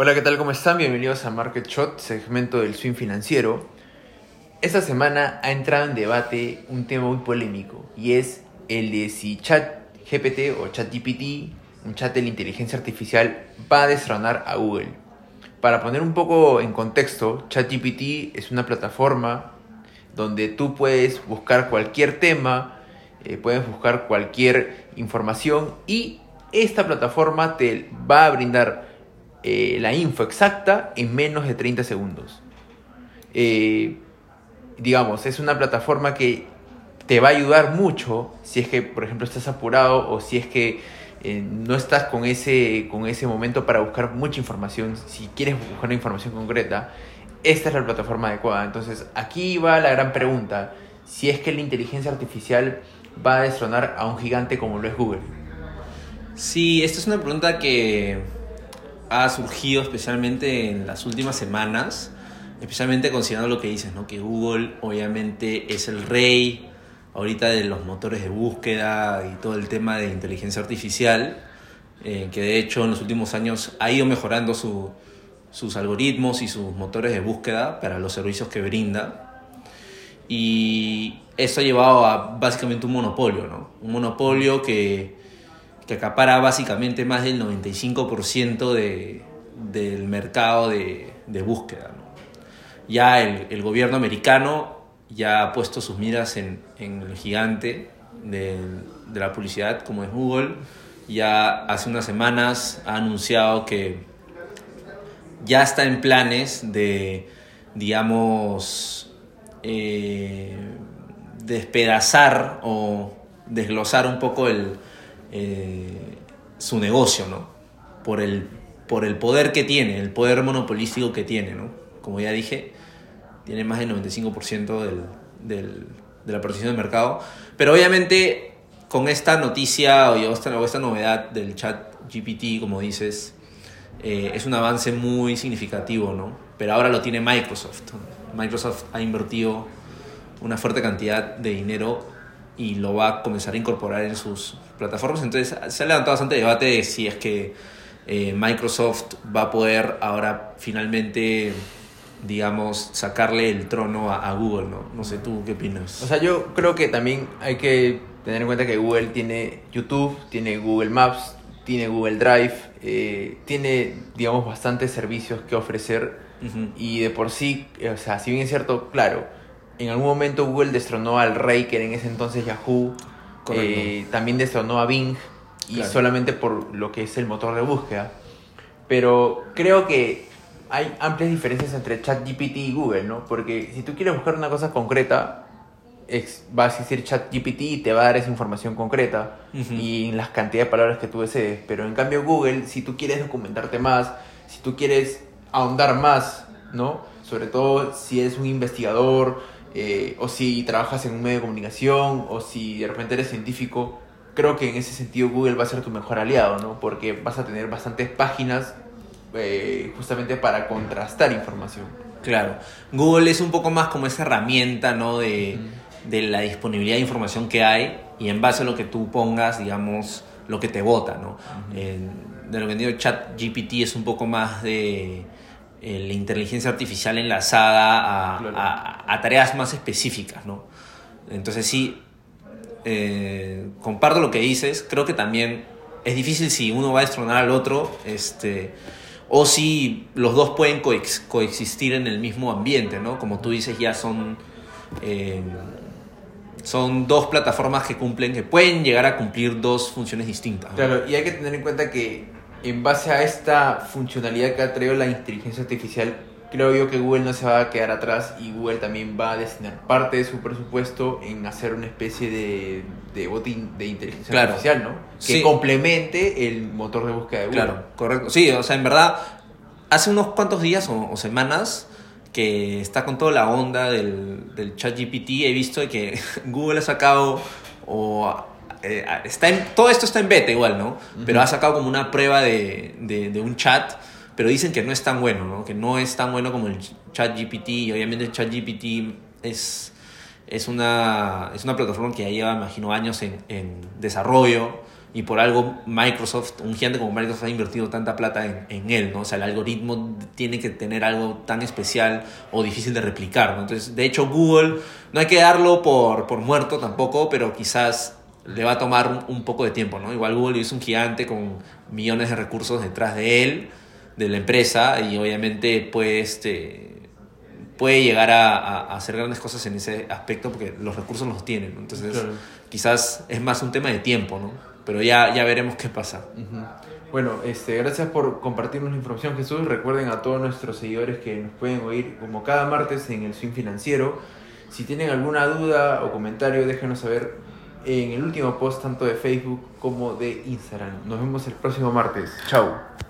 Hola, ¿qué tal? ¿Cómo están? Bienvenidos a Market Shot, segmento del swing financiero. Esta semana ha entrado en debate un tema muy polémico y es el de si ChatGPT o ChatGPT, un chat de la inteligencia artificial, va a destronar a Google. Para poner un poco en contexto, ChatGPT es una plataforma donde tú puedes buscar cualquier tema, eh, puedes buscar cualquier información y esta plataforma te va a brindar eh, la info exacta en menos de 30 segundos. Eh, digamos, es una plataforma que te va a ayudar mucho si es que, por ejemplo, estás apurado o si es que eh, no estás con ese, con ese momento para buscar mucha información. Si quieres buscar una información concreta, esta es la plataforma adecuada. Entonces, aquí va la gran pregunta. Si es que la inteligencia artificial va a destronar a un gigante como lo es Google. Sí, esta es una pregunta que ha surgido especialmente en las últimas semanas, especialmente considerando lo que dices, ¿no? que Google obviamente es el rey ahorita de los motores de búsqueda y todo el tema de inteligencia artificial, eh, que de hecho en los últimos años ha ido mejorando sus algoritmos y sus motores de búsqueda para los servicios que brinda. Y eso ha llevado a básicamente un monopolio, ¿no? Un monopolio que que acapara básicamente más del 95% de, del mercado de, de búsqueda. Ya el, el, gobierno americano ya ha puesto sus miras en, en el gigante de, de, la publicidad como es Google. Ya hace unas semanas ha anunciado que ya está en planes de, digamos, eh, despedazar o desglosar un poco el, eh, su negocio, ¿no? Por el, por el poder que tiene, el poder monopolístico que tiene, ¿no? Como ya dije, tiene más del 95% del, del, de la posición del mercado. Pero obviamente con esta noticia o esta, esta novedad del chat GPT, como dices, eh, es un avance muy significativo, ¿no? Pero ahora lo tiene Microsoft. Microsoft ha invertido una fuerte cantidad de dinero y lo va a comenzar a incorporar en sus plataformas. Entonces se ha levantado bastante debate de si es que eh, Microsoft va a poder ahora finalmente, digamos, sacarle el trono a, Google, ¿no? No sé, ¿tú qué opinas? O sea, yo creo que también hay que tener en cuenta que Google tiene YouTube, tiene Google Maps, tiene Google Drive, eh, tiene, digamos, bastantes servicios que ofrecer y de por sí, o sea, si bien es cierto, claro, en algún momento Google destronó al rey, que era en ese entonces Yahoo. Eh, también destronó a Bing. Y solamente por lo que es el motor de búsqueda. Pero creo que hay amplias diferencias entre ChatGPT y Google, ¿no? Porque si tú quieres buscar una cosa concreta, vas a decir ChatGPT y te va a dar esa información concreta y las cantidades de palabras que tú desees. Pero en cambio Google, si tú quieres documentarte más, si tú quieres ahondar más, ¿no? Sobre todo si eres un investigador, eh, o si trabajas en un medio de comunicación, o si de repente eres científico, creo que en ese sentido Google va a ser tu mejor aliado, ¿no? Porque vas a tener bastantes páginas eh, justamente para contrastar información. Claro, Google es un poco más como esa herramienta, ¿no? De, de la disponibilidad de información que hay y en base a lo que tú pongas, digamos, lo que te vota, ¿no? de lo que ChatGPT es un poco más de eh, la inteligencia artificial enlazada a, tareas más específicas, ¿no? Entonces sí, eh, comparto lo que dices, creo que también es difícil si uno va a destronar al otro, este, o si los dos pueden coexistir en el mismo ambiente, ¿no? Como tú dices, ya son, eh, son dos plataformas que cumplen, que pueden llegar a cumplir dos funciones distintas. Claro, y hay que tener en cuenta que en base a esta funcionalidad que ha traído la inteligencia artificial, creo yo que Google no se va a quedar atrás y Google también va a destinar parte de su presupuesto en hacer una especie de, de botín de inteligencia artificial, ¿no? Que complemente el motor de búsqueda de Google. Claro, correcto. Sí, o sea, en verdad, hace unos cuantos días o, semanas que está con toda la onda del, del chat GPT, he visto que Google ha sacado o eh, está en, todo esto está en beta igual, ¿no? Pero ha sacado como una prueba de, de, un chat, pero dicen que no es tan bueno, ¿no? Que no es tan bueno como el chat GPT. Y obviamente el chat GPT es, es, una, es una plataforma que ya lleva, imagino, años en, en desarrollo. y por algo Microsoft, un gigante como Microsoft ha invertido tanta plata en, en, él, ¿no? O sea, el algoritmo tiene que tener algo tan especial o difícil de replicar, ¿no? Entonces, de hecho, Google no hay que darlo por, por muerto tampoco, pero quizás le va a tomar un, un, poco de tiempo, ¿no? Igual Google es un gigante con millones de recursos detrás de él, de la empresa, y obviamente puede, este, puede llegar a, a, hacer grandes cosas en ese aspecto porque los recursos los tienen, ¿no? Entonces, claro. quizás es más un tema de tiempo, ¿no? pero ya, ya veremos qué pasa. Uh -huh. Bueno, este, gracias por compartirnos la información, Jesús. Recuerden a todos nuestros seguidores que nos pueden oír como cada martes en el Swing Financiero. Si tienen alguna duda o comentario, déjenos saber en el último post tanto de Facebook como de Instagram. Nos vemos el próximo martes. Chao.